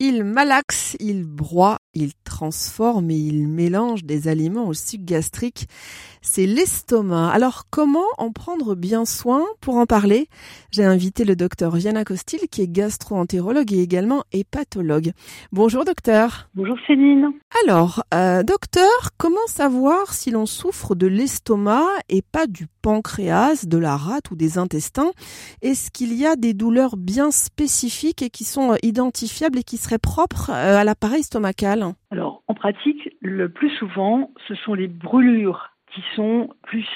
Il malaxe, il broie, il transforme et il mélange des aliments au sucre gastrique. C'est l'estomac. Alors comment en prendre bien soin? Pour en parler, j'ai invité le docteur Viana Costil qui est gastro-entérologue et également hépatologue. Bonjour docteur. Bonjour Céline. Alors, euh, docteur, comment savoir si l'on souffre de l'estomac et pas du pancréas, de la rate ou des intestins? Est-ce qu'il y a des douleurs bien spécifiques et qui sont identifiables et qui seraient propres euh, à l'appareil stomacal Alors, en pratique, le plus souvent, ce sont les brûlures qui sont plus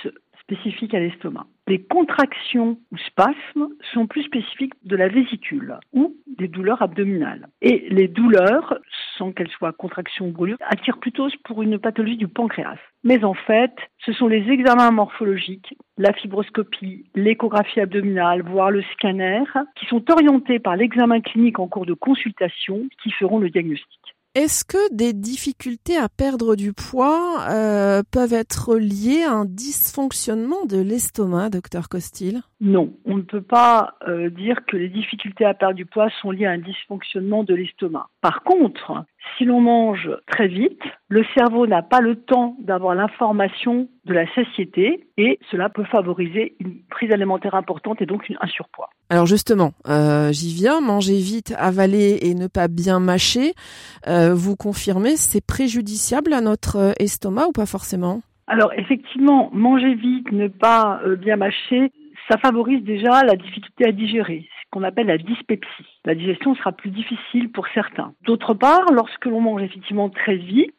spécifiques à l'estomac. Les contractions ou spasmes sont plus spécifiques de la vésicule ou des douleurs abdominales. Et les douleurs, sans qu'elles soient contractions ou brûlures, attirent plutôt pour une pathologie du pancréas. Mais en fait, ce sont les examens morphologiques, la fibroscopie, l'échographie abdominale, voire le scanner, qui sont orientés par l'examen clinique en cours de consultation qui feront le diagnostic. Est-ce que des difficultés à perdre du poids euh, peuvent être liées à un dysfonctionnement de l'estomac, docteur Costil? Non, on ne peut pas euh, dire que les difficultés à perdre du poids sont liées à un dysfonctionnement de l'estomac. Par contre, si l'on mange très vite, le cerveau n'a pas le temps d'avoir l'information de la satiété et cela peut favoriser une prise alimentaire importante et donc un surpoids. Alors justement, euh, j'y viens, manger vite, avaler et ne pas bien mâcher, euh, vous confirmez, c'est préjudiciable à notre estomac ou pas forcément? Alors effectivement, manger vite, ne pas bien mâcher, ça favorise déjà la difficulté à digérer qu'on appelle la dyspepsie. La digestion sera plus difficile pour certains. D'autre part, lorsque l'on mange effectivement très vite,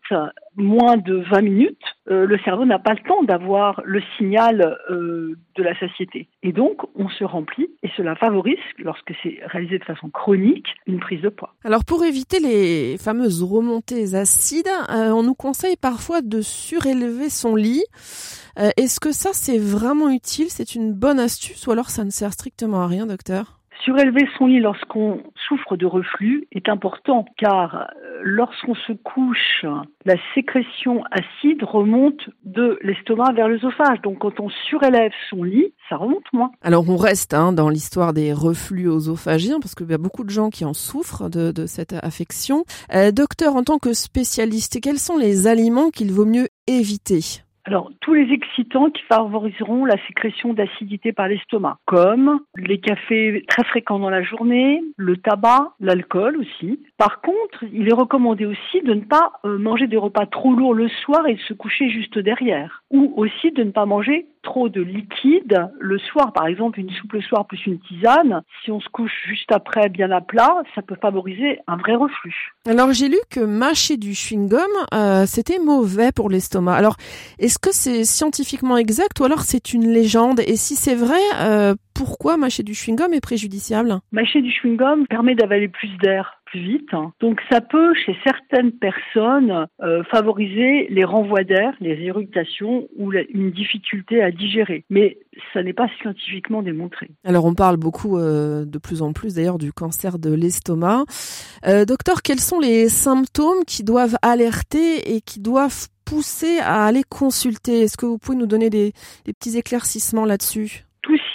moins de 20 minutes, euh, le cerveau n'a pas le temps d'avoir le signal euh, de la satiété. Et donc, on se remplit et cela favorise, lorsque c'est réalisé de façon chronique, une prise de poids. Alors, pour éviter les fameuses remontées acides, euh, on nous conseille parfois de surélever son lit. Est-ce que ça, c'est vraiment utile? C'est une bonne astuce ou alors ça ne sert strictement à rien, docteur? Surélever son lit lorsqu'on souffre de reflux est important car euh, lorsqu'on se couche, la sécrétion acide remonte de l'estomac vers l'œsophage. Donc quand on surélève son lit, ça remonte moins. Alors on reste hein, dans l'histoire des reflux œsophagiens parce qu'il y a beaucoup de gens qui en souffrent de, cette affection. Euh, docteur, en tant que spécialiste, quels sont les aliments qu'il vaut mieux éviter? Alors, tous les excitants qui favoriseront la sécrétion d'acidité par l'estomac, comme les cafés très fréquents dans la journée, le tabac, l'alcool aussi. Par contre, il est recommandé aussi de ne pas euh, manger des repas trop lourds le soir et de se coucher juste derrière. Ou aussi de ne pas manger trop de liquide le soir. Par exemple, une soupe le soir plus une tisane. Si on se couche juste après bien à plat, ça peut favoriser un vrai reflux. Alors, j'ai lu que mâcher du chewing-gum, euh, c'était mauvais pour l'estomac. Alors, est-ce que c'est scientifiquement exact ou alors c'est une légende? Et si c'est vrai, euh, pourquoi mâcher du chewing-gum est préjudiciable Mâcher du chewing-gum permet d'avaler plus d'air plus vite. Donc ça peut, chez certaines personnes, euh, favoriser les renvois d'air, les irritations ou une difficulté à digérer. Mais ça n'est pas scientifiquement démontré. Alors on parle beaucoup euh, de plus en plus d'ailleurs du cancer de l'estomac. docteur, quels sont les symptômes qui doivent alerter et qui doivent pousser à aller consulter? Est-ce que vous pouvez nous donner des, petits éclaircissements là-dessus?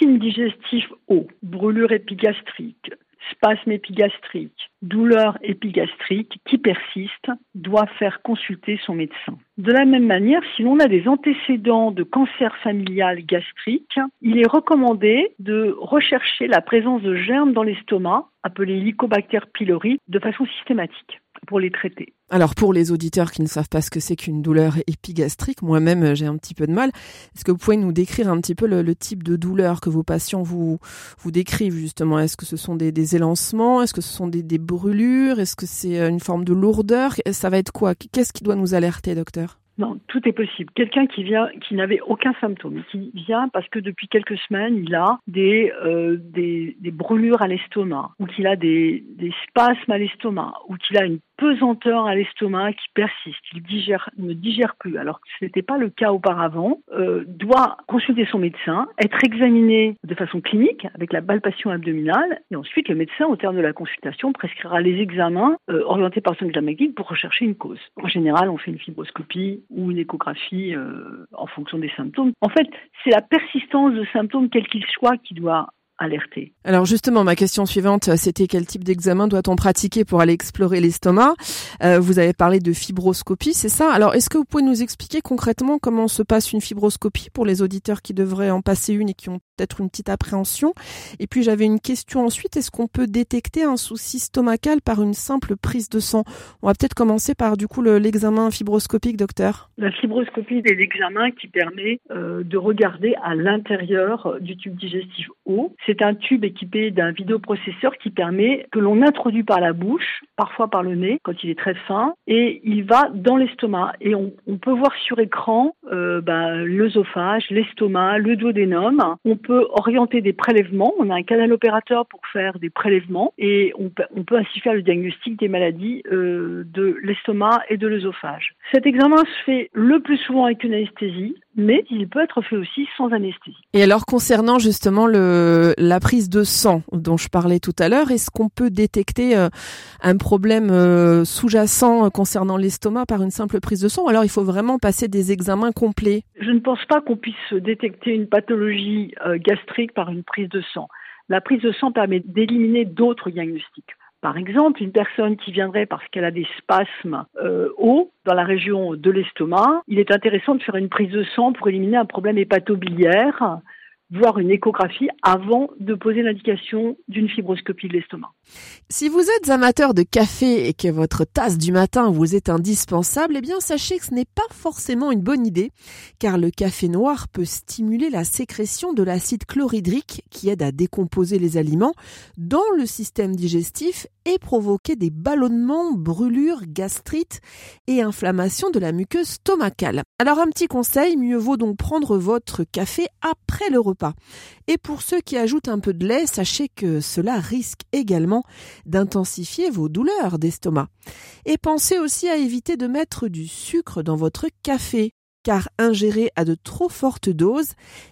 Tout signe digestif haut, brûlure épigastrique, spasme épigastrique, douleur épigastrique qui persiste doit faire consulter son médecin. De la même manière, si l'on a des antécédents de cancer familial gastrique, il est recommandé de rechercher la présence de germes dans l'estomac, appelés Helicobacter pylori, de façon systématique pour les traiter. Alors pour les auditeurs qui ne savent pas ce que c'est qu'une douleur épigastrique, moi-même j'ai un petit peu de mal. Est-ce que vous pouvez nous décrire un petit peu le, type de douleur que vos patients vous vous décrivent justement? Est-ce que ce sont des, des élancements? Est-ce que ce sont des, des brûlures? Est-ce que c'est une forme de lourdeur? Ça va être quoi? Qu'est-ce qui doit nous alerter, docteur? Non, tout est possible. Quelqu'un qui vient, qui n'avait aucun symptôme, qui vient parce que depuis quelques semaines, il a des, euh, des, des, brûlures à l'estomac, ou qu'il a des, des spasmes à l'estomac, ou qu'il a une pesanteur à l'estomac qui persiste, il digère, ne digère plus, alors que ce n'était pas le cas auparavant, euh, doit consulter son médecin, être examiné de façon clinique avec la palpation abdominale, et ensuite le médecin, au terme de la consultation, prescrira les examens euh, orientés par son examen pour rechercher une cause. En général, on fait une fibroscopie ou une échographie euh, en fonction des symptômes. En fait, c'est la persistance de symptômes, quels qu'ils soient, qui doit Alors justement, ma question suivante, c'était quel type d'examen doit-on pratiquer pour aller explorer l'estomac? Euh, Vous avez parlé de fibroscopie, c'est ça? Alors est-ce que vous pouvez nous expliquer concrètement comment se passe une fibroscopie pour les auditeurs qui devraient en passer une et qui ont peut-être une petite appréhension Et puis j'avais une question ensuite, est-ce qu'on peut détecter un souci stomacal par une simple prise de sang? On va peut-être commencer par du coup l'examen fibroscopique, docteur. La fibroscopie est l'examen qui permet euh, de regarder à l'intérieur du tube digestif haut. C'est un tube équipé d'un vidéoprocesseur qui permet que l'on introduit par la bouche, parfois par le nez quand il est très fin, et il va dans l'estomac. Et on, peut voir sur écran euh, bah, l'œsophage, l'estomac, le duodénum. On orienter des prélèvements. On a un canal opérateur pour faire des prélèvements et on, peut ainsi faire le diagnostic des maladies euh, de l'estomac et de l'œsophage. Cet examen se fait le plus souvent avec une anesthésie, mais il peut être fait aussi sans anesthésie. Et alors concernant justement le, la prise de sang dont je parlais tout à l'heure, est-ce qu'on peut détecter euh, un problème euh, sous-jacent concernant l'estomac par une simple prise de sang? Alors il faut vraiment passer des examens complets? Je ne pense pas qu'on puisse détecter une pathologie euh, gastrique par une prise de sang. La prise de sang permet d'éliminer d'autres diagnostics. Par exemple, une personne qui viendrait parce qu'elle a des spasmes euh, hauts dans la région de l'estomac, il est intéressant de faire une prise de sang pour éliminer un problème hépatobiliaire voir une échographie avant de poser l'indication d'une fibroscopie de l'estomac. Si vous êtes amateur de café et que votre tasse du matin vous est indispensable, eh bien sachez que ce n'est pas forcément une bonne idée, car le café noir peut stimuler la sécrétion de l'acide chlorhydrique qui aide à décomposer les aliments dans le système digestif et provoquer des ballonnements, brûlures, gastrites et inflammation de la muqueuse stomacale. Alors un petit conseil, mieux vaut donc prendre votre café après le repas et pour ceux qui ajoutent un peu de lait, sachez que cela risque également d'intensifier vos douleurs d'estomac. Et pensez aussi à éviter de mettre du sucre dans votre café car ingéré à de trop fortes doses,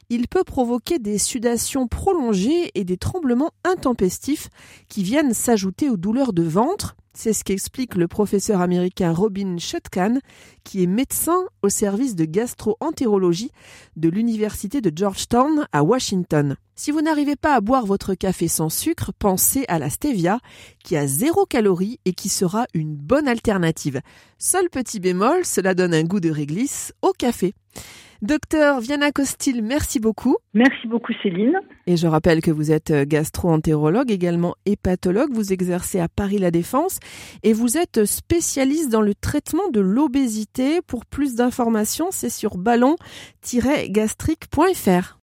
il peut provoquer des sudations prolongées et des tremblements intempestifs qui viennent s'ajouter aux douleurs de ventre, c'est ce qu'explique le professeur américain Robin Shutkan, qui est médecin au service de gastro-entérologie de l'Université de Georgetown à Washington. Si vous n'arrivez pas à boire votre café sans sucre, pensez à la stevia, qui a zéro calorie et qui sera une bonne alternative. Seul petit bémol, cela donne un goût de réglisse au café. Docteur Viana Costil, merci beaucoup. Merci beaucoup Céline. Et je rappelle que vous êtes euh, gastro-entérologue, également hépatologue, vous exercez à Paris La Défense et vous êtes spécialiste dans le traitement de l'obésité. Pour plus d'informations, c'est sur ballon-gastrique.fr.